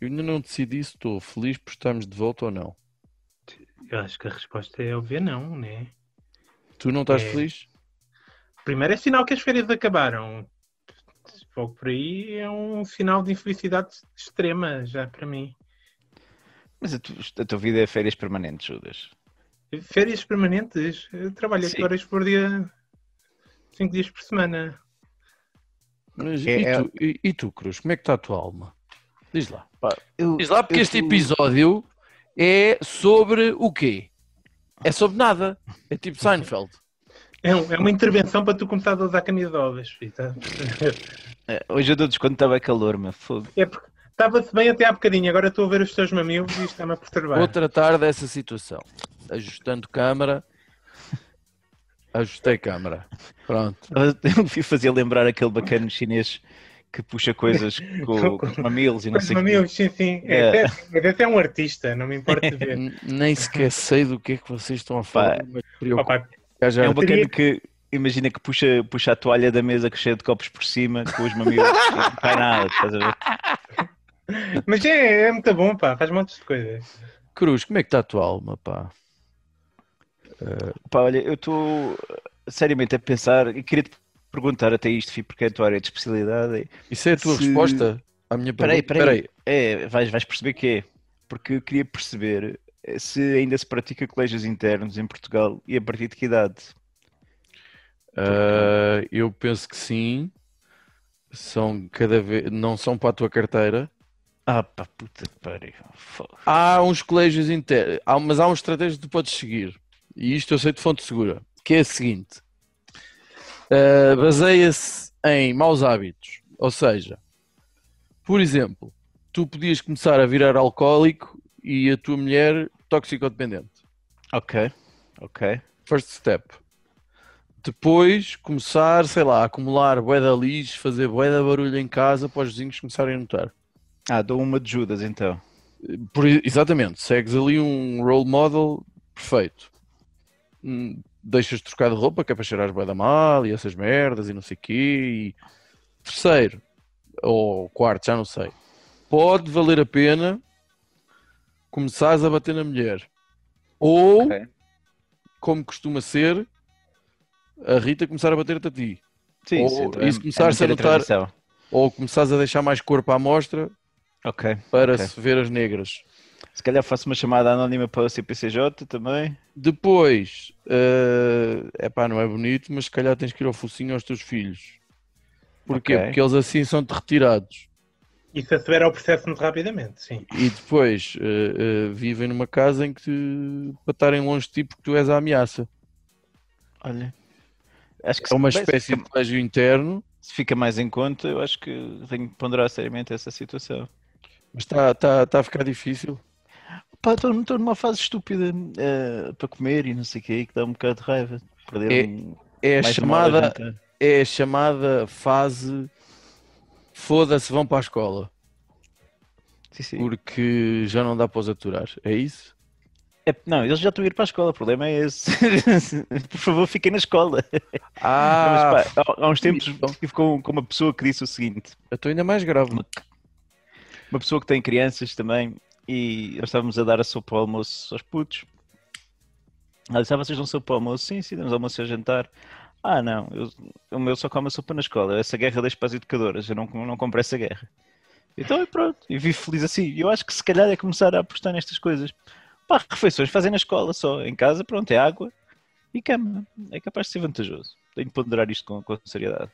Eu ainda não decidi se estou feliz por estarmos de volta ou não. Eu acho que a resposta é óbvia não, né? Tu não estás É. feliz? Primeiro é sinal que as férias acabaram. Logo por aí é um sinal de infelicidade extrema já para mim. Mas a, tu- a tua vida é férias permanentes, Judas. Férias permanentes. Eu trabalho 8 Sim. horas por dia, 5 dias por semana. Mas É- e, é- tu, e, e tu, Cruz, como é que está a tua alma? Diz lá. Eu, Diz lá, porque eu este episódio é sobre o quê? É sobre nada. É tipo Seinfeld. É, um- é uma intervenção para tu começar a usar camisolas, fita. É, Hoje eu dou desconto, estava calor, meu fogo. É porque estava-se bem até há bocadinho, agora estou a ver os teus mamilos e isto está-me a perturbar. Vou tratar dessa situação. Ajustando câmara. Ajustei câmara. Pronto. Eu me fazia lembrar aquele bacana chinês que puxa coisas com, com os mamilos e não sei o mamilos, sim, sim. É, É. até- Mas esse é um artista, não me importa ver. Nem sequer sei do que é que vocês estão a falar. Mas Opa, já. É um teria- bacana que imagina que puxa, puxa a toalha da mesa que cheia de copos por cima com os mamilos não faz nada, estás a ver? mas é, é muito bom, pá, faz montes de coisas. Cruz, como é que está a tua alma, pá? Pá, olha, eu estou seriamente a pensar e queria te perguntar até isto, Fih, porque é a tua área de especialidade. Isso é a tua Se- resposta à minha Peraí, pergunta? peraí. É, vais, vais perceber que é. Porque eu queria perceber se ainda se pratica colégios internos em Portugal e a partir de que idade. Ah, eu penso que sim. São cada vez. Não são para a tua carteira. Ah, pá, puta pariu. Há uns colégios internos, mas há uma estratégia que tu podes seguir. E isto eu sei de fonte segura, que é a seguinte: Ah, baseia-se em maus hábitos. Ou seja, por exemplo, tu podias começar a virar alcoólico e a tua mulher toxicodependente. Ok, ok. First step. Depois começar, sei lá, a acumular bué de lixo, fazer bué de barulho em casa para os vizinhos começarem a notar. Ah, dou uma de Judas então. Por- exatamente, segues ali um role model perfeito. Hum, Deixas de trocar de roupa, que é para cheirar bué da mal e essas merdas e não sei o quê. E... Terceiro, ou quarto, já não sei. Pode valer a pena começares a bater na mulher. Ou, Ok. como costuma ser, a Rita começar a bater-te a ti. Sim, Ou isso, então isso começar-se a manter notar- tradição. Ou começares a deixar mais corpo à mostra Ok. para Ok. se ver as negras. Se calhar faço uma chamada anónima para o CPCJ também. Depois, é pá, não é bonito, mas se calhar tens que ir ao focinho aos teus filhos. Porquê? Ok. Porque eles assim são-te retirados. E se acelera o processo muito rapidamente, sim. E depois eh, eh, vivem numa casa em que para estarem longe de ti porque tu és a ameaça. Olha. Acho que É uma espécie se de fica, colégio interno, se fica mais em conta, eu acho que tenho que ponderar seriamente essa situação. mas está tá, tá a ficar difícil. Pá, estou numa fase estúpida eh, para comer e não sei o que, que dá um bocado de raiva. Perder É- um, É chamada, é a chamada fase foda-se, vão para a escola. Sim, sim. Porque já não dá para os aturar. É isso? É, não, eles já estão a ir para a escola, o problema é esse. Por favor, fiquem na escola. Ah, Mas, pá, há, uns tempos então. estive com, com uma pessoa que disse o seguinte: eu estou ainda mais grave. uma pessoa que tem crianças também, e nós estávamos a dar a sopa ao almoço aos putos. Ela disse: ah, vocês dão sopa ao almoço? Sim, sim, damos almoço e ao jantar. Ah, não, eu, o meu só come a sopa na escola. Essa guerra deixa para as educadoras, eu não, não compro essa guerra. Então, e pronto, e vivo feliz assim. Eu acho que se calhar é começar a apostar nestas coisas. Pá, refeições fazem na escola só. Em casa, pronto, é água e cama. É capaz de ser vantajoso. Tenho de ponderar isto com, com seriedade.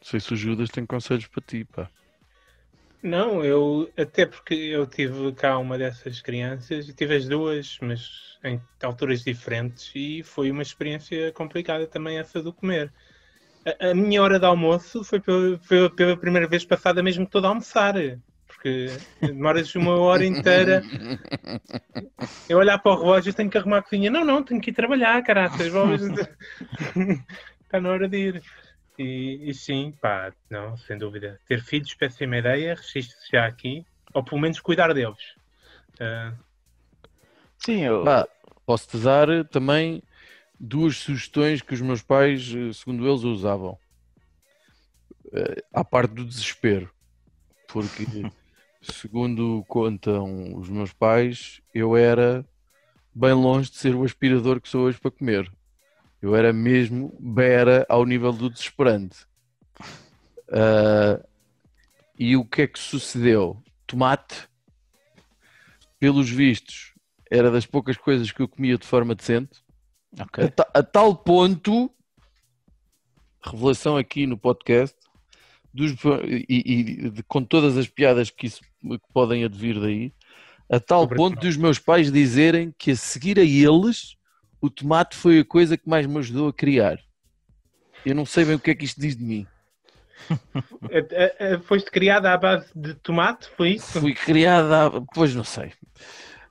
Não sei se o Judas tem conselhos para ti, pá. Não, eu até porque eu tive cá uma dessas crianças e tive as duas, mas em alturas diferentes e foi uma experiência complicada também essa do comer. A, a minha hora de almoço foi pela, pela primeira vez passada mesmo toda a almoçar, porque demoras uma hora inteira. Eu olhar para o relógio tenho que arrumar a cozinha. Não, não, tenho que ir trabalhar, caraças. vou- Está na hora de ir. E, e sim, pá, não, sem dúvida. Ter filhos, péssima ideia, registre-se já aqui, ou pelo menos cuidar deles. Ah, Sim, eu, Pá, posso-te dar também duas sugestões que os meus pais, eh, segundo eles, usavam. Eh, À parte do desespero. Porque, segundo contam os meus pais, eu era bem longe de ser o aspirador que sou hoje para comer. Eu era mesmo bera ao nível do desesperante. Ah, e o que é que sucedeu? Tomate, pelos vistos, era das poucas coisas que eu comia de forma decente, ok. a, a tal ponto, revelação aqui no podcast, dos- e, e de- com todas as piadas que, isso, que podem advir daí, a tal ponto dos meus pais dizerem que a seguir a eles, o tomate foi a coisa que mais me ajudou a criar. Eu não sei bem o que é que isto diz de mim. a- a- a- Foste criada à base de tomate, foi isso? Fui criada, há- pois não sei.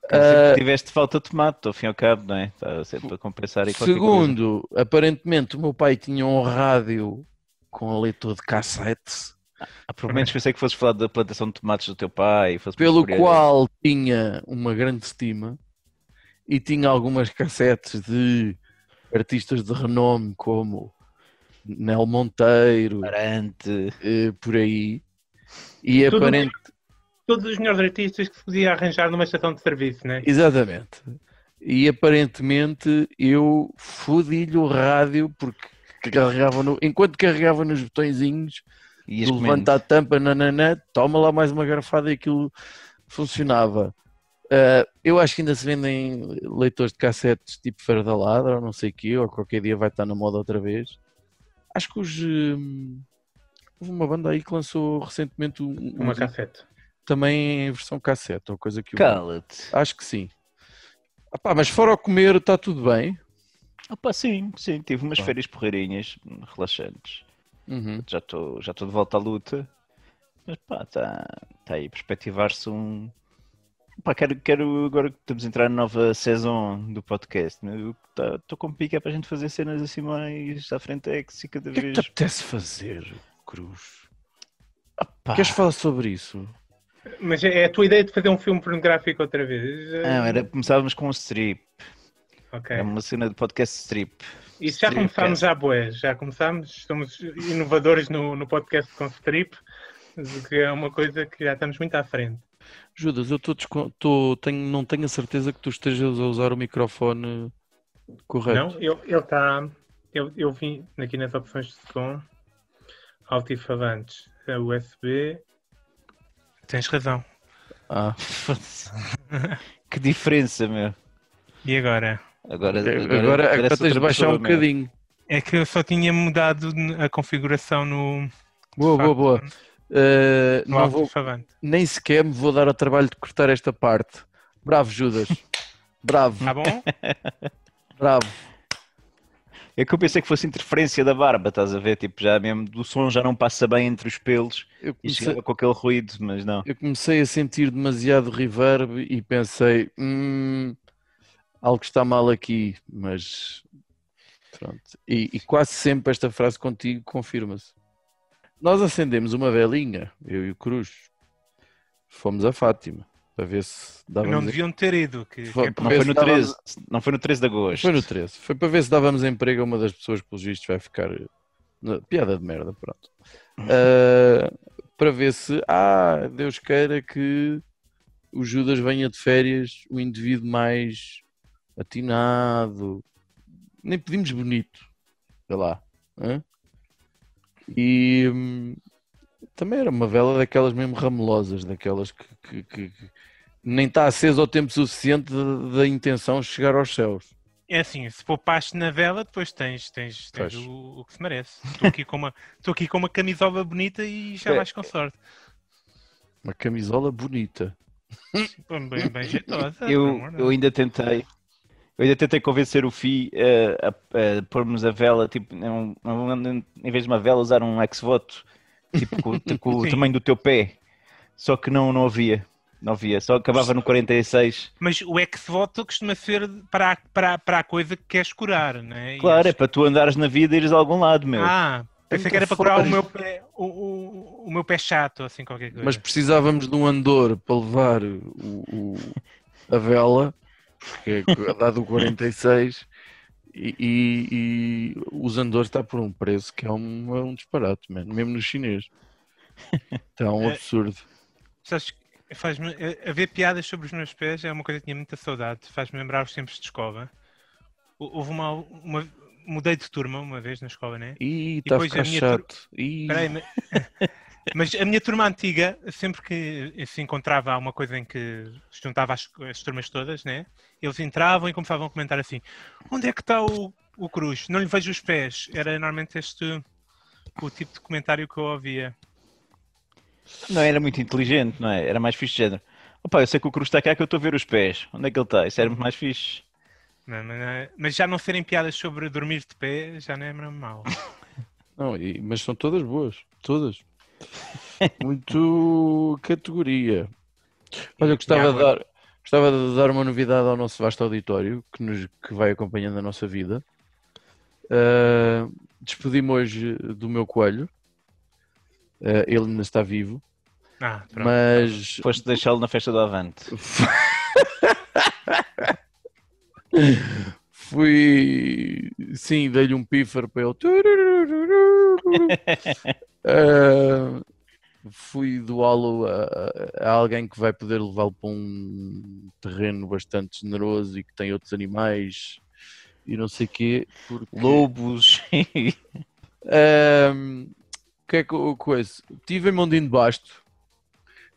Que tiveste falta de tomate, ao fim e ao cabo, não é? Está sempre a compensar coisa. Segundo, aparentemente o meu pai tinha um rádio com leitor de cassete, Ah, pelo menos pensei que fosses falar da plantação de tomates do teu pai. e pelo qual tinha uma grande estima e tinha algumas cassetes de artistas de renome como Nel Monteiro, Parante. eh, por aí. E Tudo aparente, Todos os melhores artistas que se podia arranjar numa estação de serviço, né? exatamente. E aparentemente eu fodi-lhe o rádio porque carregava no, enquanto carregava nos botõezinhos levanta a tampa, nananã, toma lá mais uma garrafada e aquilo funcionava. Ah, eu acho que ainda se vendem leitores de cassetes tipo Feira da Ladra ou não sei o quê, ou qualquer dia vai estar na moda outra vez. Acho que os. hum, houve uma banda aí que lançou recentemente um, Uma um- cassete. também em versão cassete, ou coisa que eu. Cala-te. Acho que sim. Ah pá, mas fora o comer, está tudo bem. Opa, sim, sim. Tive umas férias porreirinhas, relaxantes. Uhum. Já estou já de volta à luta. Mas pá, está tá aí a perspectivar-se um. Pá, quero, quero agora que estamos a entrar na nova saison do podcast. Estou tá, com pica para a gente fazer cenas assim mais à frente é e cada O que é que vez. te apetece fazer, Cruz? Pá, Queres falar sobre isso? Mas é é a tua ideia de fazer um filme pornográfico outra vez? Não, era, começávamos com um strip. Ok. Era uma cena de podcast strip. Isso já strip, começámos já, boé. Já começámos. Somos inovadores no, no podcast com strip, que é uma coisa que já estamos muito à frente. Judas, eu tô tô- tenho, não tenho a certeza que tu estejas a usar o microfone correto. Não, ele está. Eu, eu vim aqui nas opções de som, altifalantes, USB. Tens razão. Ah, que diferença, meu. E agora? Agora, agora, agora, parece tens de baixar um bocadinho. É que eu só tinha mudado a configuração no, Boa, boa, boa. Uh, no não vou, nem sequer me vou dar ao trabalho de cortar esta parte. Bravo, Judas. Bravo, Tá bom? bravo. É que eu pensei que fosse interferência da barba, estás a ver? Tipo, já mesmo do som já não passa bem entre os pelos Eu e comecei, chegava com aquele ruído, mas não. eu comecei a sentir demasiado reverb e pensei, hum, algo está mal aqui, mas pronto. E, e quase sempre esta frase contigo confirma-se. Nós acendemos uma velinha, eu e o Cruz, fomos a Fátima para ver se dávamos. Não deviam ter ido. Que, que Foi- é para Não foi no dava- 13, não foi no 13 de agosto. Foi no 13. Foi para ver se dávamos emprego a uma das pessoas que, pelos vistos, vai ficar. na- Piada de merda, pronto. Ah, para ver se, ah, Deus queira que o Judas venha de férias, o indivíduo mais atinado, nem pedimos bonito, sei lá. hã? E hum, também era uma vela daquelas mesmo ramelosas, daquelas que, que- que- que nem está acesa ao tempo suficiente da- intenção de chegar aos céus. É assim, se poupaste na vela, depois tens, tens, tens o, o que se merece. Estou aqui, com uma, estou aqui com uma camisola bonita e já É. vais com sorte. Uma camisola bonita. Bem, bem jeitosa. Eu, eu ainda tentei. Eu ainda tentei convencer o Fi eh, a, a pormos a vela, tipo, um- um- em vez de uma vela, usar um ex-voto, tipo, com, com o tamanho do teu pé. Só que não, não havia. Não havia. Só acabava no 46. Mas o ex-voto costuma ser para, a- para, a- para a coisa que queres curar, não é? Claro, é acho- para tu andares na vida e ires a algum lado, meu. Ah, Pensei que era para curar o meu pé, o, o, o meu pé chato, assim, qualquer coisa. Mas precisávamos de um andor para levar o, o- a vela, porque é dado o 46, e, e, e os andores está por um preço que é um, é um disparate, mano, mesmo no chinês. Está um É. absurdo. Sabes, faz-me a- haver piadas sobre os meus pés é uma coisa que tinha muita saudade. Faz-me lembrar os tempos de escola. Hou- Houve uma, uma- mudei de turma uma vez na escola, né? Ih, está a depois a minha tur- chato. Ih, Espera aí, mas... a minha turma antiga, sempre que se encontrava alguma coisa em que se juntava as, as turmas todas, né? Eles entravam e começavam a comentar assim: onde é que está o, o Cruz? Não lhe vejo os pés. Era normalmente este o tipo de comentário que eu ouvia. Não era muito inteligente, não é? Era mais fixe de género. Opa, eu sei que o Cruz está cá que eu estou a ver os pés. Onde é que ele está? Isso era muito mais fixe. Mas, mas- mas já não serem piadas sobre dormir de pé já não é mal. Não, e- mas são todas boas, todas. Muito categoria. Olha, eu gostava de, dar, gostava de dar uma novidade ao nosso vasto auditório que, nos, que vai acompanhando a nossa vida. Ah, Despedi-me hoje do meu coelho. Ah, ele ainda está vivo, Ah, pronto. mas Foste deixá-lo na festa do Avante. fui. Sim, dei-lhe um pífaro para ele. Ah, fui doá-lo a, a alguém que vai poder levá-lo para um terreno bastante generoso e que tem outros animais e não sei quê. Porque... Lobos. O que é que eu coisa? Estive em Mondinho de Basto,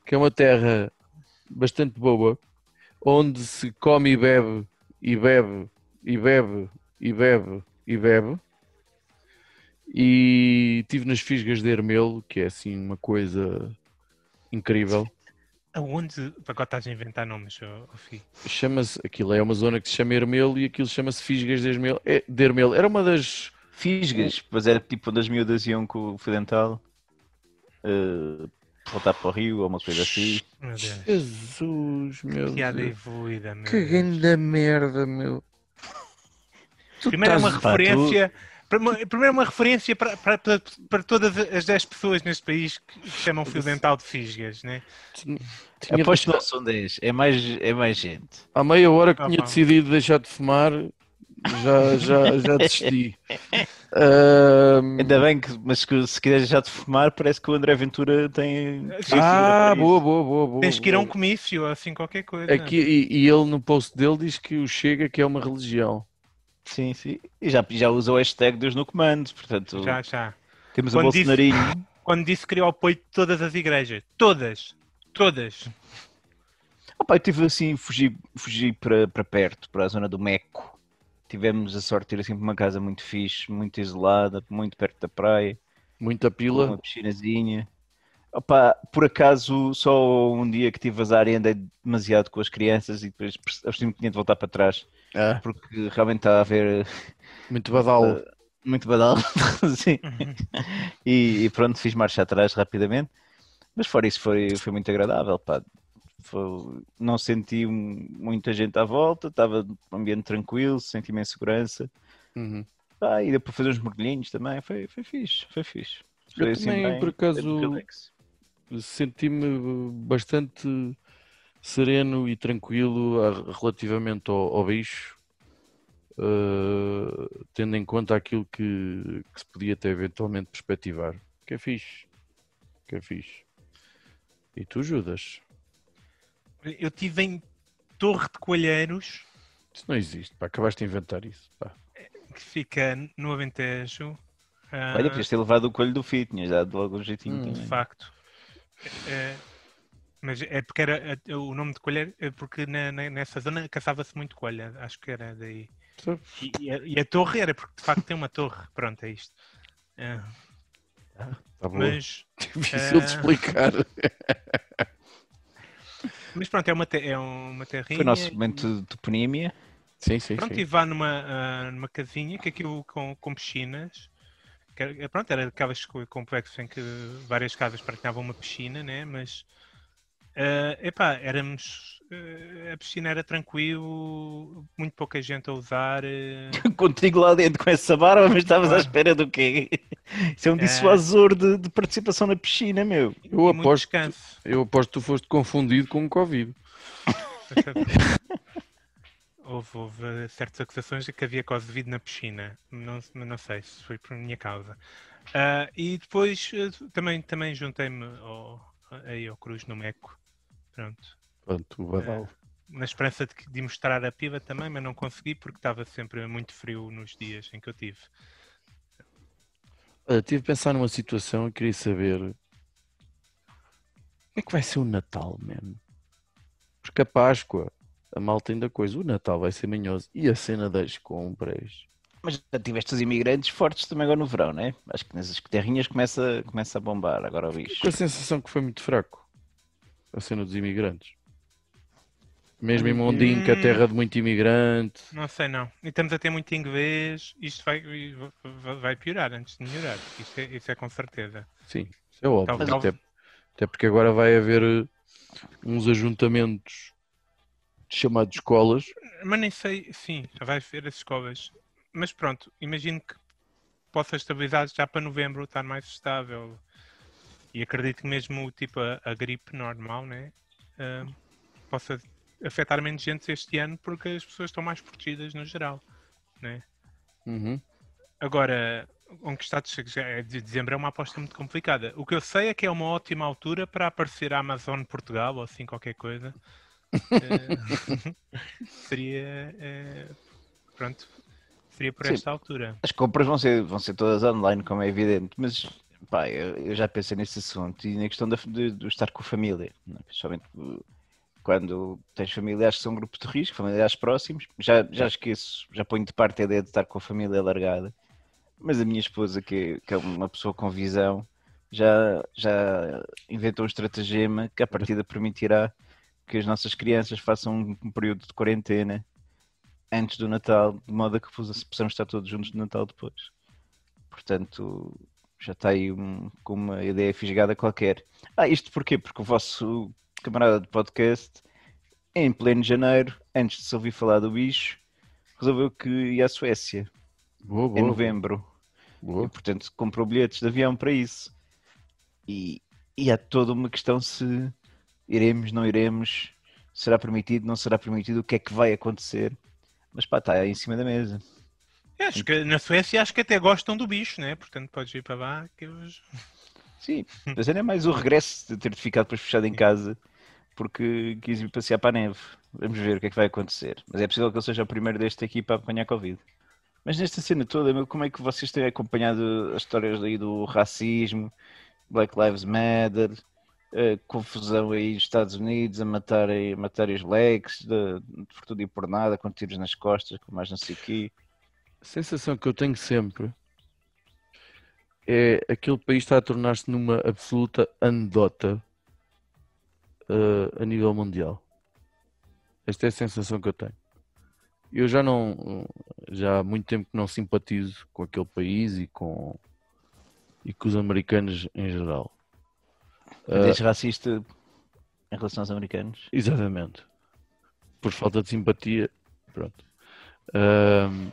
que é uma terra bastante boa, onde se come e bebe, e bebe, e bebe, e bebe, e bebe. E estive nas Fisgas de Hermelo, que é assim uma coisa incrível. Aonde. Agora estás a inventar nomes, Fih. Chama-se, aquilo é uma zona que se chama Hermelo e aquilo chama-se Fisgas de Hermelo. É, de Hermelo. Era uma das Fisgas. Pois era tipo onde as miúdas iam com o fio dental. eh, voltar para o rio ou uma coisa assim. Meu Deus. Jesus, meu Piada Deus. Que grande merda, meu. Tu Primeiro é uma tu- referência. Primeiro é uma referência para, para, para, para todas as 10 pessoas neste país que chamam fio dental de fisgas, né? Tinha Aposto que não são 10. É mais, é mais gente. Há meia hora que Ah, tinha decidido deixar de fumar, já, já, já desisti. Ahm, Ainda bem que, mas que se quiser já de fumar, parece que o André Ventura tem. tem ah, boa, boa, boa, boa. Tens que ir a um comício, assim, qualquer coisa. Aqui, e, e ele no post dele diz que o Chega que é uma religião. Sim, sim. E já, já usa o hashtag Deus no comando. Portanto, Já, já. temos o Quando disse- Bolsonarinho. Quando disse que queria o apoio de todas as igrejas. Todas. Todas. Opa, eu tive assim, fugi, fugi para, para perto, para a zona do Meco. Tivemos a sorte de ter assim uma casa muito fixe, muito isolada, muito perto da praia, Muita pila. uma piscinazinha. Opa, por acaso, só um dia que tive azar e andei demasiado com as crianças e depois percebi que tinha de voltar para trás, Ah, porque realmente está a haver muito badalo. muito badal. Sim. E, e pronto, fiz marcha atrás rapidamente. Mas fora isso foi, foi muito agradável, pá. Foi- não senti um- muita gente à volta, estava num ambiente tranquilo, senti-me em segurança. Uhum. Ah, e depois fazer uns mergulhinhos também, foi, foi fixe, foi fixe. Eu Foi assim também, bem- por acaso, senti-me bastante sereno e tranquilo relativamente ao, ao bicho, eh, tendo em conta aquilo que, que se podia até eventualmente perspectivar. Que é fixe. Que é fixe. E tu, Judas? Eu tive em Torre de Coelheiros, Isso não existe, pá. Acabaste de inventar isso. pá. que fica no Alentejo. Ah, Olha, podias ter levado o coelho do FI, tinhas dado logo um jeitinho Hum, de facto. É, mas é porque era é, o nome de coelho, é porque na- na- nessa zona caçava-se muito coelho, acho que era daí. E, e a, e a torre era porque de facto tem uma torre, pronto, é isto. É, Tá bom. mas, Difícil de eh, explicar. Mas pronto, é uma, te- é uma terrinha. Foi o nosso momento de toponímia. Sim, sim, Pronto, sim. e vá numa, ah, numa casinha que aquilo com, com piscinas. Que era, pronto, era aquelas co- complexos em que várias casas partilhavam uma piscina, né? Mas ah, epá, éramos. ah, a piscina era tranquilo, muito pouca gente a usar. ah, Contigo lá dentro com essa barba, mas estavas à espera do quê? Isso é um dissuasor de, de participação na piscina, meu. Eu muito aposto, eu aposto que tu foste confundido com o Covid. Houve, houve certas acusações de que havia Covid na piscina. Não, não sei se foi por minha causa. Ah, e depois eh, também, também juntei-me ao, aí ao Cruz no Meco. Pronto. Pronto, o Badal. Na esperança de, de mostrar a piva também, mas não consegui porque estava sempre muito frio nos dias em que eu tive. Olha, tive a pensar numa situação e queria saber como é que vai ser o Natal, mesmo? Porque a Páscoa, a malta ainda coisa, o Natal vai ser manhoso e a cena das compras. Mas já tiveste os imigrantes fortes também agora no verão, né? Acho que nessas terrinhas começa, começa a bombar agora o bicho. Com a sensação que foi muito fraco a cena dos imigrantes. Mesmo em Mondinho, a terra de muito imigrante. Não sei não. E estamos a ter muito inglês. Isto vai, vai- piorar antes de melhorar. Isso é, isso é com certeza. Sim, isso é óbvio. Talvez- Até, até porque agora vai haver eh, uns ajuntamentos chamados escolas. Mas nem sei, sim, já vai ver as escolas. Mas pronto, imagino que possa estabilizar já para novembro estar mais estável. E acredito que mesmo tipo a, a gripe normal, né? ah, possa afetar menos gente este ano porque as pessoas estão mais protegidas no geral, né? Uhum. Agora, de já é de dezembro é uma aposta muito complicada. O que eu sei é que é uma ótima altura para aparecer a Amazon Portugal ou assim qualquer coisa. Eh, seria eh, pronto, seria por Sim. esta altura. As compras vão ser, vão ser todas online, como é evidente, mas pá, eu, eu já pensei nesse assunto e na questão da- de, de estar com a família, né? principalmente uh, quando tens familiares que são um grupo de risco, familiares próximos, já, já esqueço, já ponho de parte a ideia de estar com a família alargada, mas a minha esposa, que, que é uma pessoa com visão, já, já inventou um estratagema que à partida permitirá que as nossas crianças façam um, período de quarentena antes do Natal, de modo a que possa- possamos estar todos juntos no Natal depois. Portanto, já está aí um- com uma ideia fisgada qualquer. Ah, isto porquê? Porque o vosso camarada de podcast, em pleno janeiro, antes de se ouvir falar do bicho, resolveu que ia à Suécia, Boa, boa. em novembro. E, boa. portanto, comprou bilhetes de avião para isso. E, e há toda uma questão se iremos, não iremos, será permitido, não será permitido, o que é que vai acontecer. Mas pá, está aí em cima da mesa. Eu acho que na Suécia acho que até gostam do bicho, né? Portanto, podes ir para lá que eles... Sim, mas ainda é mais o regresso de ter ficado depois fechado em casa porque quis ir passear para a neve. Vamos ver o que é que vai acontecer. Mas é possível que ele seja o primeiro deste aqui para apanhar Covid. Mas nesta cena toda, como é que vocês têm acompanhado as histórias aí do racismo, Black Lives Matter, a confusão aí nos Estados Unidos a matarem, a matarem os de, de por tudo e por nada, com tiros nas costas, com mais não sei o quê. A sensação que eu tenho sempre é aquele país está a tornar-se numa absoluta anedota eh, a nível mundial. Esta é a sensação que eu tenho. Eu já não, já há muito tempo que não simpatizo com aquele país e com, e com os americanos em geral. Mas Ah, és racista em relação aos americanos? Exatamente. Por falta de simpatia. Pronto. Ahm,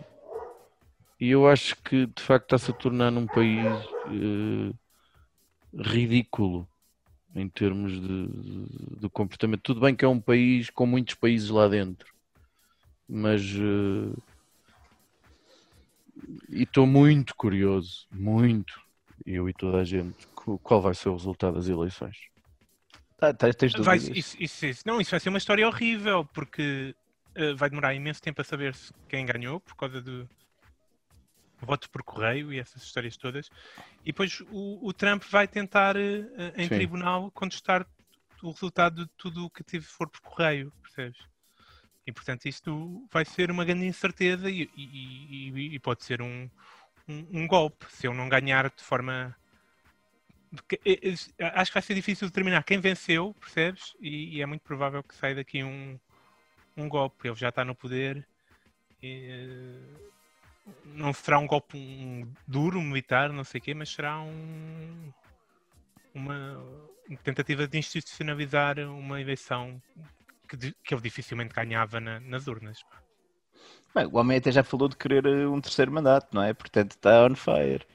e eu acho que de facto está-se a tornar num país eh, ridículo em termos de, de- de comportamento. Tudo bem que é um país com muitos países lá dentro, mas eh, e estou muito curioso, muito, eu e toda a gente, qual vai ser o resultado das eleições. Ah, tens, tens Vai, dúvidas? isso, isso- isso- não, isso vai ser uma história horrível, porque eh, vai demorar imenso tempo a saber se quem ganhou, por causa do voto por correio e essas histórias todas. E depois o, o Trump vai tentar, eh, em Sim. tribunal, contestar o resultado de tudo o que tive for por correio, percebes? E portanto isto vai ser uma grande incerteza e, e- e- e pode ser um, um, um golpe se eu não ganhar de forma eh, eh, acho que vai ser difícil determinar quem venceu, percebes? E, é muito provável que saia daqui um, um golpe. Ele já está no poder. E, não será um golpe um, duro, militar, não sei o quê, mas será um, uma tentativa de institucionalizar uma eleição que, que ele dificilmente ganhava na- nas urnas. Bem, o homem até já falou de querer eh, um terceiro mandato, não é? Portanto, está on fire.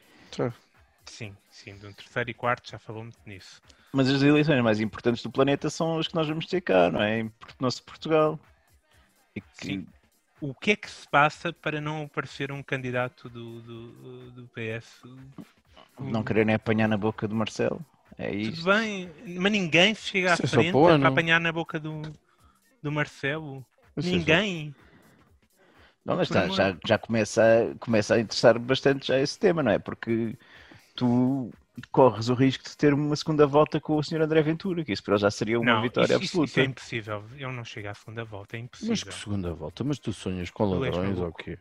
Sim, sim, de um terceiro e quarto já falou muito nisso. Mas as eleições mais importantes do planeta são as que nós vamos ter cá, não é? Em nosso Portugal. E que Sim. O que é que se passa para não aparecer um candidato do, do, do PS? não quererem apanhar na boca do Marcelo. É Tudo isso. bem, mas ninguém chega à é frente para apanhar na boca do, do Marcelo. Isso é Ninguém. Não, mas está, já, já começa, a, começa a interessar bastante já esse tema, não é? Porque tu corres o risco de ter uma segunda volta com o Sr. André Ventura, que isso para ele já seria uma não, vitória isso, absoluta. isso é impossível. Eu não chego à segunda volta, é impossível. Mas que segunda volta? Mas tu sonhas com ladrões ou o quê?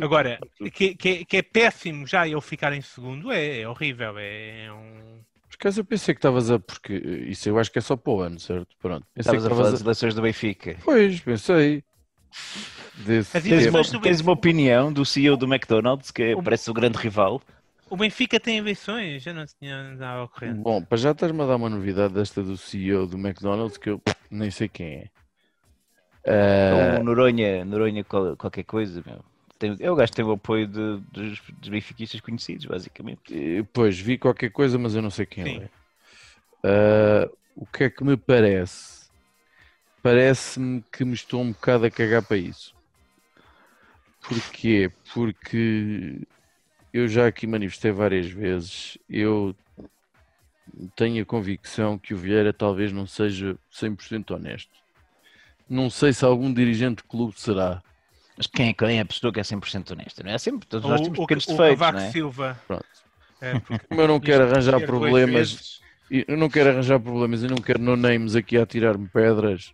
Agora, que, que- que é péssimo já ele ficar em segundo, é, é horrível. É, um. Por acaso eu pensei que estavas a. Porque isso eu acho que é só para o ano, certo? Pronto. Pensei Estavas que a falar das eleições do Benfica. Pois, pensei. Desse Tens uma, tens uma opinião do CEO do McDonald's, que O- parece o grande rival. O Benfica tem eleições, já não tinha nada ocorrente. Bom, para já estás-me a dar uma novidade desta do CEO do McDonald's que eu nem sei quem é. Ah, O Noronha, Noronha qual- qualquer coisa, meu. Tem, é o gajo tem o apoio de- dos, dos benfiquistas conhecidos, basicamente. Eh, Pois, vi qualquer coisa, mas eu não sei quem Sim. é. Ah, o que é que me parece? Parece-me que me estou um bocado a cagar para isso. Porquê? Porque eu já aqui manifestei várias vezes, eu tenho a convicção que o Vieira talvez não seja 100% honesto. Não sei se algum dirigente de clube será. Mas quem, quem é a pessoa que é 100% honesta? Não é? Sempre, todos nós O, temos o, pequenos o defeitos, Cavaco não é? Silva. Pronto. É, porque Como eu não quero arranjar problemas, eu não quero arranjar problemas e não quero no names aqui a tirar-me pedras.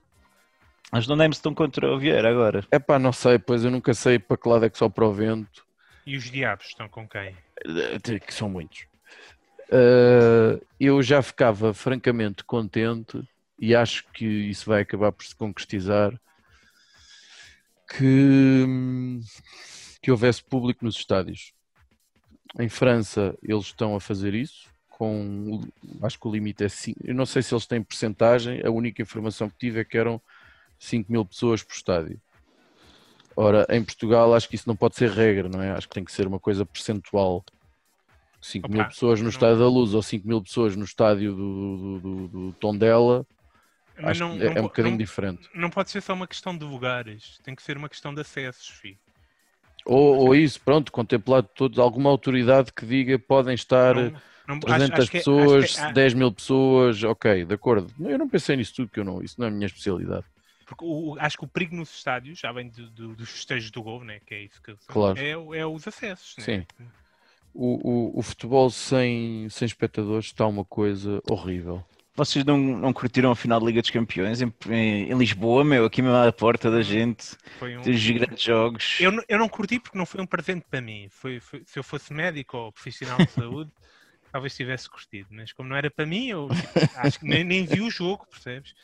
As não names estão contra o Vieira agora. É pá, não sei, pois eu nunca sei para que lado é que só para o vento, E os diabos estão com quem? Eh, que são muitos. Eh, eu já ficava francamente contente e acho que isso vai acabar por se concretizar que, que houvesse público nos estádios. Em França eles estão a fazer isso com acho que o limite é 5, eu não sei se eles têm percentagem, a única informação que tive é que eram 5 mil pessoas por estádio. Ora, em Portugal acho que isso não pode ser regra, não é? Acho que tem que ser uma coisa percentual. 5 mil pessoas no estádio da Luz ou 5 mil pessoas no estádio do, do, do, do Tondela, acho não, que é, não um bocadinho não- diferente. não pode ser só uma questão de lugares, tem que ser uma questão de acessos, filho. Ou, ou isso, pronto, contemplado todos, alguma autoridade que diga podem estar Não, não, 300 acho- acho que é- pessoas, acho que é- 10 mil pessoas, ok, de acordo. Eu não pensei nisso tudo, que eu não, isso não é a minha especialidade. Porque o- acho que o perigo nos estádios, já vem do- do- dos festejos do gol, né? que é isso que eu- Claro. é, é os acessos. Né? Sim. O, o, o futebol sem, sem espectadores está uma coisa horrível. Vocês não, não curtiram a final da Liga dos Campeões em, em- em Lisboa, meu? Aqui mesmo à porta da gente. Foi um- Dos grandes jogos. eu, não- eu não curti porque não foi um presente para mim. Foi, foi- se eu fosse médico ou profissional de saúde, talvez tivesse curtido. Mas como não era para mim, eu tipo, acho que nem, nem vi o jogo, percebes?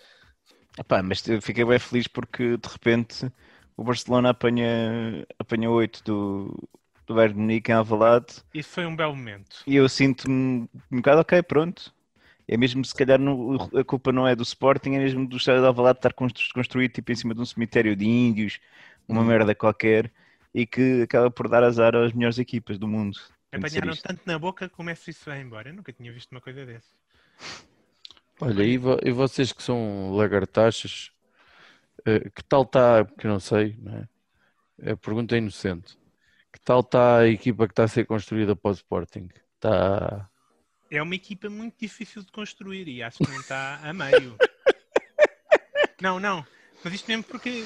Epá, mas fiquei bem feliz porque de repente o Barcelona apanha, apanha 8 do, do Bayern de Munique em Alvalade Isso foi um belo momento. e eu sinto-me um bocado ok, pronto. É mesmo, se calhar, a culpa não é do Sporting, é mesmo do estádio de Alvalade estar constru- construído tipo em cima de um cemitério de índios, uma merda qualquer, e que acaba por dar azar às melhores equipas do mundo. Apanharam tanto na boca que o Messi se vai embora. Eu nunca tinha visto uma coisa dessa. Olha, e, vo- e vocês que são lagartaxas, eh, que tal está, que não sei, não é? A pergunta é inocente. Que tal está a equipa que está a ser construída para o Sporting? Está. É uma equipa muito difícil de construir e acho que nem está a meio. Não, não. Mas isto mesmo porque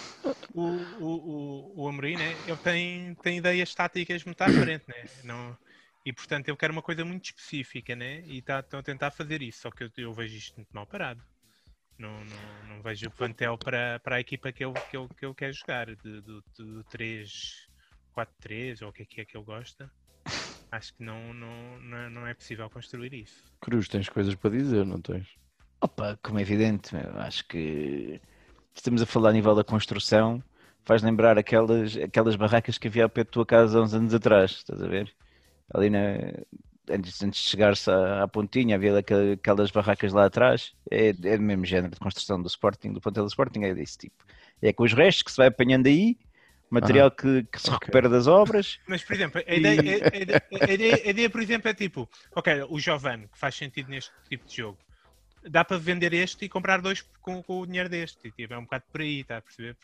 o, o, o, o Amorim, né, ele tem, tem ideias táticas muito à frente, né? Não, e portanto ele quer uma coisa muito específica, né? E está estão a tentar fazer isso, só que eu, eu vejo isto muito mal parado. Não, não, não vejo o plantel para, para a equipa que ele, que ele, que ele quer jogar, de- do, do 3, 4-3, ou o que é que é que ele gosta. Acho que não, não, não, é- não é possível construir isso. Cruz, tens coisas para dizer, não tens? Opa, como é evidente, meu, acho que estamos a falar a nível da construção, faz lembrar aquelas, aquelas barracas que havia ao pé da tua casa há uns anos atrás, estás a ver? Ali na, antes, antes de chegar-se à, à pontinha, havia aquela- aquelas barracas lá atrás, é, é do mesmo género de construção do Sporting, do plantel do Sporting, é desse tipo. É com os restos que se vai apanhando aí, Material que, que se Ok. recupera das obras. Mas, por exemplo, a ideia, a- ideia- a ideia- a ideia, por exemplo, é tipo, ok, o Giovanni, que faz sentido neste tipo de jogo, dá para vender este e comprar dois com, com o dinheiro deste. Tipo, é um bocado por aí, está a perceber?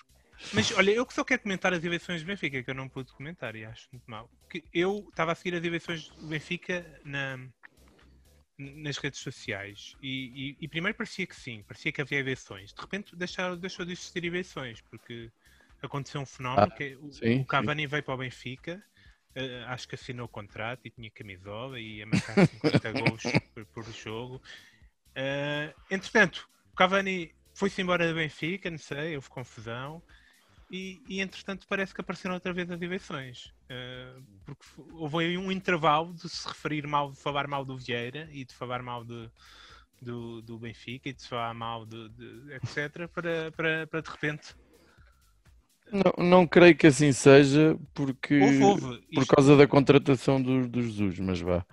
Mas olha, eu que só quero comentar as eleições do Benfica, que eu não pude comentar e acho muito mal. Que eu estava a seguir as eleições do Benfica na, nas redes sociais e, e- e primeiro parecia que sim, parecia que havia eleições. De repente deixaram, deixou de existir eleições, porque aconteceu um fenómeno Ah, que o, sim, o Cavani veio para o Benfica, eh, acho que assinou o contrato e tinha camisola e ia marcar 50 gols por, por jogo. Eh, entretanto, o Cavani foi-se embora do Benfica, não sei, houve confusão. E, e, entretanto parece que apareceram outra vez as eleições. Eh, porque houve aí um intervalo de se referir mal, de falar mal do Vieira e de falar mal de, do, do Benfica e de falar mal de, de- etc. Para, para, para de repente. Não, não creio que assim seja, porque Houve, houve. por Isto- causa da contratação do, do Jesus, mas vá.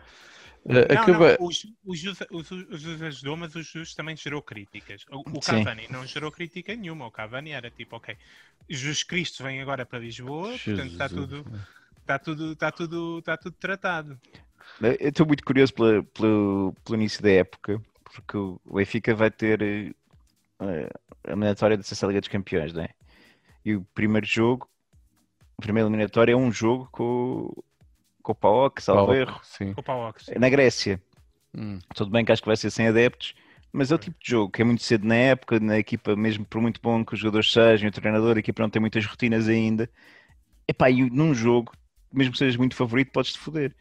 Eh, Não, acaba- não, o, Ju- o Jesus, o Ju- o Jesus ajudou, mas o Jesus também gerou críticas. O, o Sim. Cavani não gerou crítica nenhuma. O Cavani era tipo, ok, Jesus Cristo vem agora para Lisboa, portanto está Jesus. tudo, está tudo, está tudo, está tudo tratado. Eu estou muito curioso pela- pelo, pelo início da época, porque o Benfica vai ter eh, a eliminatória da da Liga dos Campeões, não é? E o primeiro jogo, a primeira eliminatória é um jogo com, PAOK, salvo erro, Sim. O Pauox. na Grécia. Hum. Tudo bem que acho que vai ser sem adeptos, mas é o tipo de jogo que é muito cedo na época, na equipa, mesmo por muito bom que os jogadores sejam, o treinador, a equipa não tem muitas rotinas ainda. Epá, e num jogo, mesmo que sejas muito favorito, podes-te foder.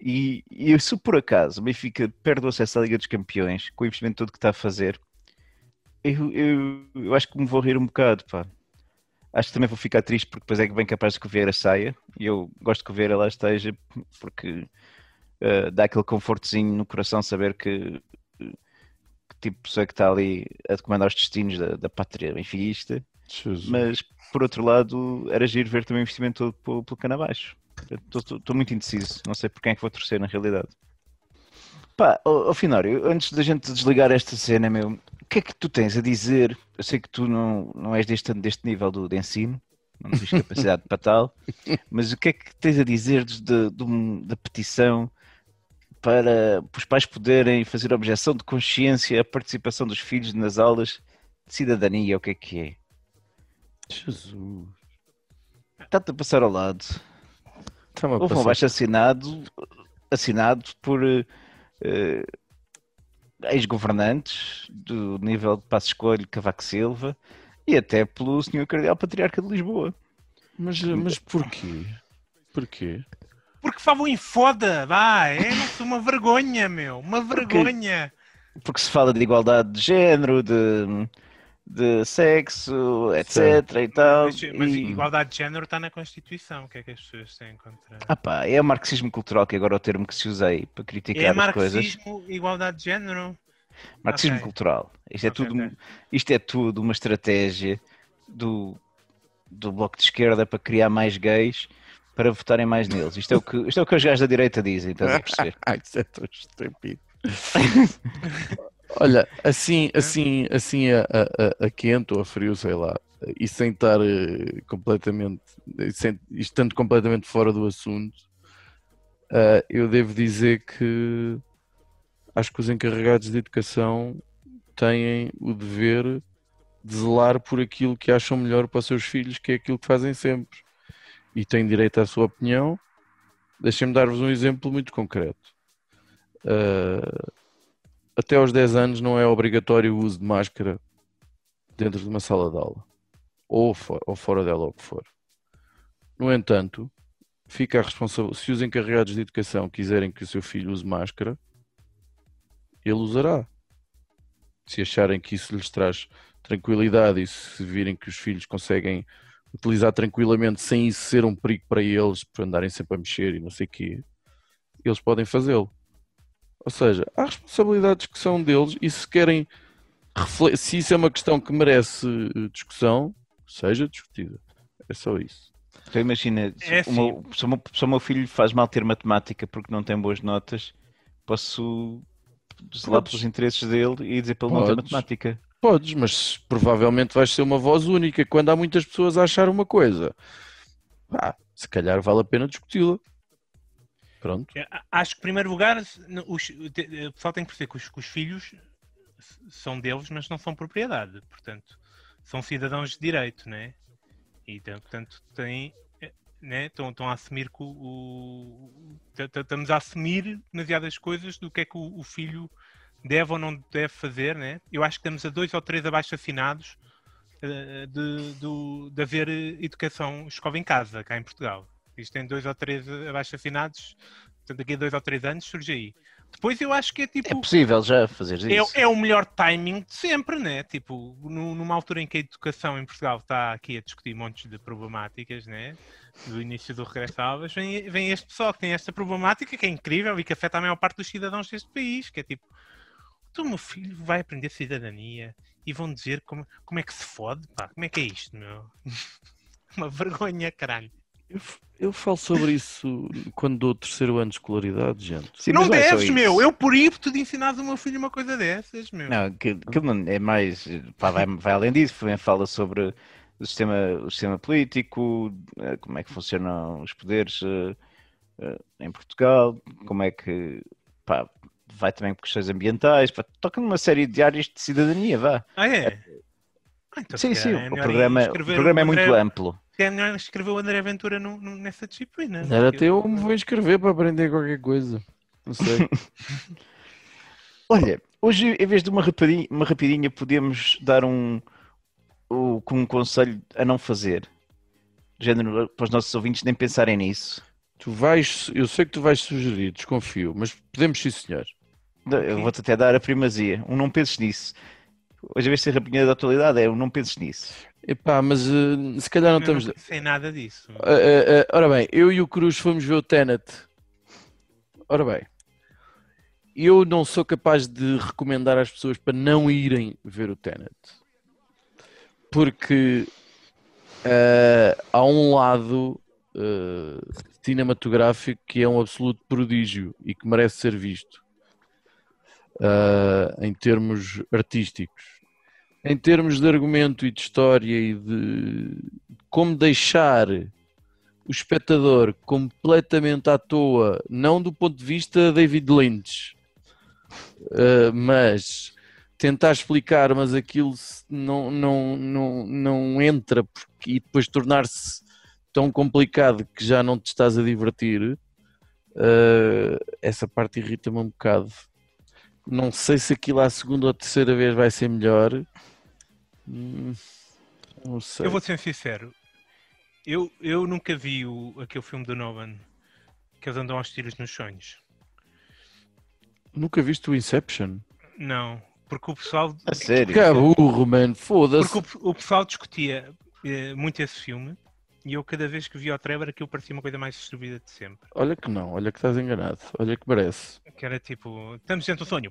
E, e se por acaso o Benfica perde o acesso à Liga dos Campeões, com o investimento todo que está a fazer, eu, eu, eu acho que me vou rir um bocado, pá. Acho que também vou ficar triste porque depois é que bem capaz que o Vieira saia. E eu gosto que o Vieira lá esteja porque eh, dá aquele confortozinho no coração saber que, que tipo de pessoa que está ali a comandar os destinos da, da pátria benfiquista. Mas por outro lado, era giro ver também o investimento todo pelo, pelo cano abaixo. Estou muito indeciso, não sei por quem é que vou torcer na realidade. Pá, ó ó, Finório, antes da gente desligar esta cena, meu, que é que tu tens a dizer? Eu sei que tu não, não és deste, deste nível do, de ensino, não tens capacidade para tal, mas o que é que tens a dizer de, de- da petição para os pais poderem fazer objeção de consciência à participação dos filhos nas aulas de cidadania? O que é que é? Jesus. Está-te a passar ao lado. Houve um abaixo assinado, assinado por eh, ex-governantes do nível de Passo Escolho, Cavaco Silva e até pelo Sr. Cardeal Patriarca de Lisboa. Mas, mas porquê? Porquê? Porque falam em foda, vá, é uma vergonha, meu, uma vergonha. Porque se fala de igualdade de género, de, de sexo, etc. e tal. Mas, mas e- igualdade de género está na Constituição, o que é que as pessoas têm contra? Ah pá, é o marxismo cultural que agora é o termo que se usei para criticar é as coisas. marxismo, igualdade de género. Marxismo Ok. cultural. Isto é, tudo, isto é tudo uma estratégia do, do Bloco de Esquerda para criar mais gays para votarem mais neles. Isto é o que, isto é o que os gajos da direita dizem, estás a perceber? Ai, isso é tão estúpido. Olha, assim, assim, assim a, a, a- quente ou a frio, sei lá, e sem estar eh, completamente, sem, estando completamente fora do assunto, ah, eu devo dizer que acho que os encarregados de educação têm o dever de zelar por aquilo que acham melhor para os seus filhos, que é aquilo que fazem sempre. E têm direito à sua opinião. Deixem-me dar-vos um exemplo muito concreto. Ah, até aos 10 anos não é obrigatório o uso de máscara dentro de uma sala de aula, ou fora, ou fora dela, ou o que for. No entanto, fica a responsável. Se os encarregados de educação quiserem que o seu filho use máscara, ele usará. Se acharem que isso lhes traz tranquilidade e se virem que os filhos conseguem utilizar tranquilamente sem isso ser um perigo para eles, por andarem sempre a mexer e não sei o quê, eles podem fazê-lo. Ou seja, há responsabilidades que são deles e se querem se isso é uma questão que merece eh, discussão, seja discutida. É só isso. Então imagina, se, É o meu, se, o meu, se o meu filho faz mal ter matemática porque não tem boas notas, posso zelar pelos interesses dele e dizer para ele não ter matemática. Podes, mas provavelmente vais ser uma voz única. Quando há muitas pessoas a achar uma coisa pá, se calhar vale a pena discuti-la. Pronto. É, Acho que, em primeiro lugar, os- te- o pessoal tem que perceber que os, que os filhos são deles, mas não são propriedade. Portanto, são cidadãos de direito, né? E, então, portanto, têm, eh, né? Estão, estão a assumir que o... Estamos a assumir demasiadas coisas do que é que o, o filho deve ou não deve fazer, né? Eu acho que estamos a dois ou três abaixo assinados eh, de, do, de haver eh, educação escola em casa, cá em Portugal. Isto tem dois ou três abaixo assinados, portanto daqui a dois ou três anos surge aí. Depois eu acho que é É tipo. possível já fazer isso. É, é o melhor timing de sempre, né? Tipo, nu- numa altura em que a educação em Portugal está aqui a discutir montes de problemáticas, né? Do início do regresso a aulas, vem, vem este pessoal que tem esta problemática que é incrível e que afeta a maior parte dos cidadãos deste país, que é tipo, o meu filho vai aprender cidadania e vão dizer como, como é que se fode, pá, como é que é isto, meu? Uma vergonha, caralho. Eu, eu falo sobre isso quando dou o terceiro ano de escolaridade, gente. Sim, não é deves, isso. meu. Eu proíbo-te de ensinares ao meu filho uma coisa dessas, meu. Não, aquilo aquilo não é mais. pá, vai, vai além disso, também fala sobre o sistema, o sistema político, eh, como é que funcionam os poderes eh, eh, em Portugal, como é que. pá, vai também por questões ambientais, pá, toca numa série de áreas de cidadania, vá. Ah, é? Ah, então, sim, sim, é o programa, o programa é o muito amplo. Se escrever o André Ventura no- no- nessa disciplina. Era até eu me vou inscrever para aprender qualquer coisa. Não sei. Olha, hoje em vez de uma rapidinha, uma rapidinha podemos dar um, como um conselho a não fazer. Género, para os nossos ouvintes nem pensarem nisso. tu vais, eu sei que tu vais sugerir, desconfio, mas podemos sim, senhor. Eu vou-te até dar a primazia. Um não penses nisso. Hoje, a vez de ser rapidinha da atualidade, é um não penses nisso. Epá, mas eh, se calhar não eu estamos. não sei nada disso. Ah, ah, ora bem, eu e o Cruz fomos ver o Tenet. Ora bem, eu não sou capaz de recomendar às pessoas para não irem ver o Tenet. Porque há um lado cinematográfico que é um absoluto prodígio e que merece ser visto em termos artísticos. Em termos de argumento e de história e de como deixar o espectador completamente à toa, não do ponto de vista David Lynch, uh, mas tentar explicar, mas aquilo não, não, não, não entra porque, e depois tornar-se tão complicado que já não te estás a divertir, uh, essa parte irrita-me um bocado. Não sei se aquilo à segunda ou terceira vez vai ser melhor. Hum, Não sei. Eu vou ser sincero. Eu, eu nunca vi o, aquele filme do Nolan que eles andam aos tiros nos sonhos. Nunca viste o Inception? Não, porque o pessoal. A sério. Que burro, mano, foda-se. Porque o, o pessoal discutia eh, muito esse filme e eu cada vez que via o Trevor aquilo parecia uma coisa mais distribuída de sempre. Olha que não, olha que estás enganado, olha que merece. Que era tipo, estamos dentro do sonho.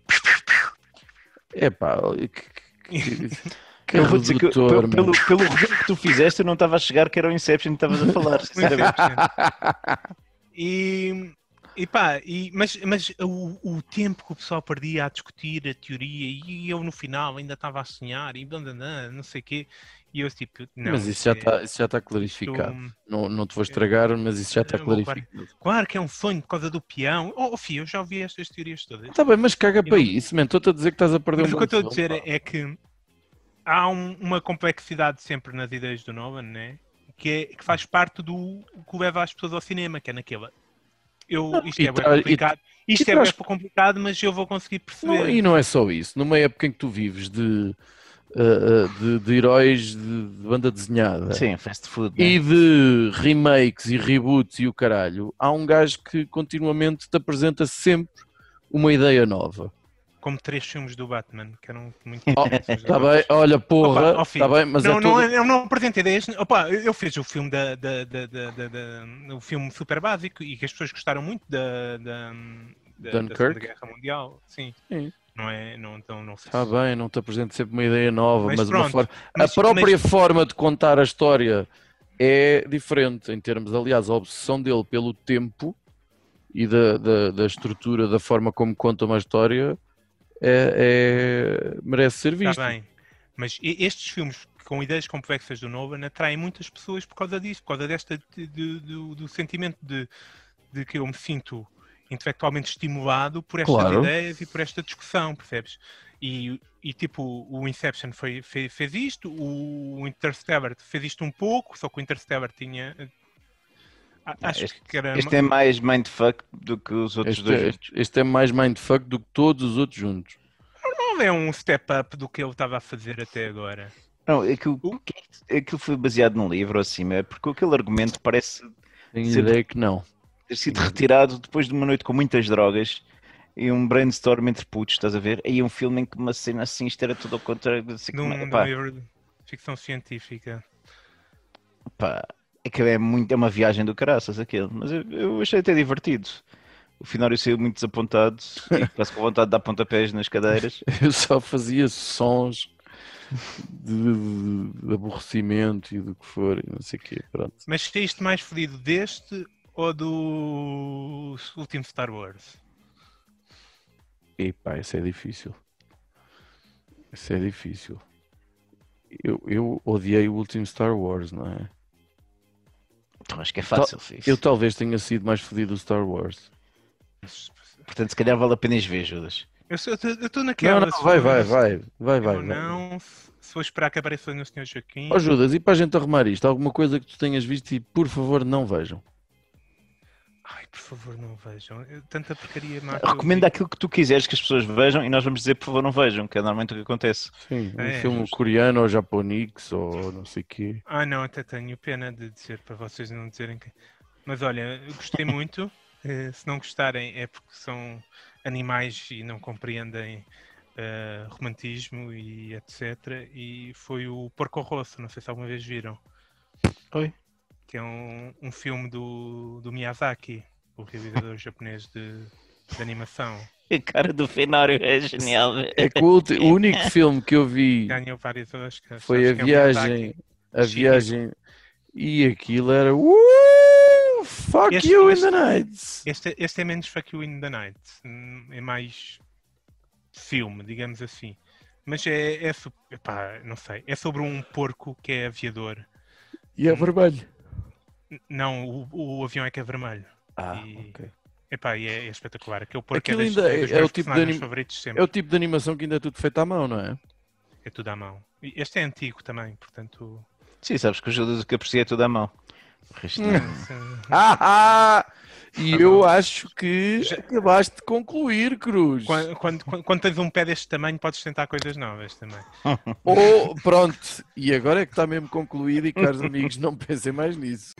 É pá, que, que, que Eu vou dizer que, redutor, pelo, pelo, pelo resumo que tu fizeste, eu não estava a chegar que era o Inception que estavas a falar, sinceramente. 100%. E, e pá, e, mas, mas o, o tempo que o pessoal perdia a discutir a teoria e eu no final ainda estava a sonhar e blá, blá, blá, não sei o quê. E eu tipo, não. mas isso já é- está isso já está isto- clarificado. Não, não te vou estragar, mas isso já está clarificado. Claro que é um sonho por causa do peão. Oh, oh filho, eu já ouvi estas teorias todas. Está bem, mas caga para não- isso, man. Estou-te a dizer que estás a perder Mas um o que eu estou a dizer pá. é que há um- uma complexidade sempre nas ideias do Nolan, né? Que, é, que faz parte do que leva as pessoas ao cinema, que é naquela. Eu, isto e é bem tra- e- complicado. Isto e é traz- complicado, mas eu vou conseguir perceber. Não, e não é só isso. Numa época em que tu vives de, ah, de, de heróis de, de banda desenhada Sim, fast food. né? e de remakes e reboots e o caralho, há um gajo que continuamente te apresenta sempre uma ideia nova. Como três filmes do Batman, que eram muito Oh. Está bem, olha, porra, Opa, está bem, mas não, é não, tudo... eu não apresento ideias. Opa, eu fiz o filme da, da, da, da, da- da- o filme super básico e que as pessoas gostaram muito da, da, da, da? Segunda Guerra Mundial. Sim. Sim. Não é? Não, então, não sei Está se- bem, não te apresento sempre uma ideia nova, Mas mas, uma pronto, forma... mas- a própria forma de contar a história é diferente em termos, aliás, a obsessão dele pelo tempo e da, da, da estrutura, da forma como conta uma história é, é- merece ser visto. Está bem. Mas estes filmes com ideias complexas do Nolan atraem muitas pessoas por causa disso, por causa desta de- de- do, do sentimento de, de que eu me sinto intelectualmente estimulado por estas Claro. ideias e por esta discussão, percebes? E, e tipo, o Inception foi, fez, fez isto, o Interstellar fez isto um pouco, só que o Interstellar tinha. a- Acho este- que era. Este é mais mindfuck do que os outros Este dois. é, juntos. este é mais mindfuck do que todos os outros juntos. Não é um step up do que ele estava a fazer até agora. Não, aquilo, aquilo foi baseado num livro assim, é porque aquele argumento parece Tenho Sempre- ideia que não. Ter sido retirado depois de uma noite com muitas drogas e um brainstorm entre putos, estás a ver? Aí um filme em que uma cena assim, isto era tudo ao contrário. Assim, De um, como- de um pá, livro ficção científica. pá, é que é, muito, é uma viagem do caraças aquele, mas eu, eu achei até divertido. O final eu saí muito desapontado e quase com vontade de dar pontapés nas cadeiras. Eu só fazia sons de, de- de aborrecimento e do que for, e não sei o quê. Pronto. Mas saíste mais fodido deste ou do último Star Wars? E pá, isso é difícil. Isso é difícil. Eu, eu odiei o último Star Wars, não é? Então acho que é fácil, filho. Eu talvez tenha sido mais fodido do Star Wars. Portanto, se calhar vale a pena ir ver, Judas. Eu estou Não, naquela. não, se vai, vai, vai, vai, vai. Não, se se for esperar que apareça no Sr. Joaquim. Ó Judas, e para a gente arrumar isto, alguma coisa que tu tenhas visto e por favor não vejam. Ai, por favor, não vejam. Eu- Tanta porcaria má. eu vi. aquilo que tu quiseres que as pessoas vejam e nós vamos dizer, por favor, não vejam, que é normalmente o que acontece. Sim, um É, filme coreano ou japonês ou não sei o quê. Ah, não, até tenho pena de dizer para vocês não dizerem que. Mas olha, gostei muito. Eh, se não gostarem é porque são animais e não compreendem eh, romantismo e etc. E foi o Porco Rosso, não sei se alguma vez viram. Oi? Que é um, um filme do, do Miyazaki, o realizador japonês de, de animação. A cara do Fenório é genial. É que o, único filme que eu vi Ganhou várias Oscars. foi a é viagem. A Sim. viagem. E aquilo era. Uh, fuck Este- you este- in the nights. Este, este é menos Fuck You in the Night. Hum, É mais filme, digamos assim. Mas é, é, epá, não sei. É sobre um porco que é aviador. E é vermelho. Não, o, o avião é que é vermelho. Ah, E- ok. Epá, e é, é espetacular. Aquele porco Aquilo é, das, ainda é é- é o tipo de personagens anim- favoritos sempre. É o tipo de animação que ainda é tudo feito à mão, não é? É tudo à mão. E Este é antigo também, portanto. Sim, sabes que o Judas o que aprecia é tudo à mão. O resto. Ah, ah! E eu acho que Já- acabaste de concluir, Cruz. Quando, quando, quando- tens um pé deste tamanho, podes tentar coisas novas também. Ou, pronto, e agora é que está mesmo concluído e caros amigos, não pensem mais nisso.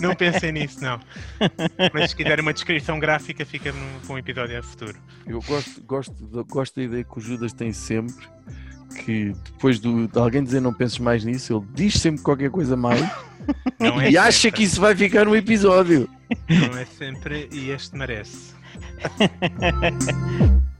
Não pensem nisso, não. Mas se quiser uma descrição gráfica, fica para um episódio a futuro. Eu gosto, gosto, da- gosto da ideia que o Judas tem sempre, que depois do- de alguém dizer não penses mais nisso, ele diz sempre qualquer coisa mais Não é e acha sempre, que isso vai ficar no episódio. Não é sempre, e este merece.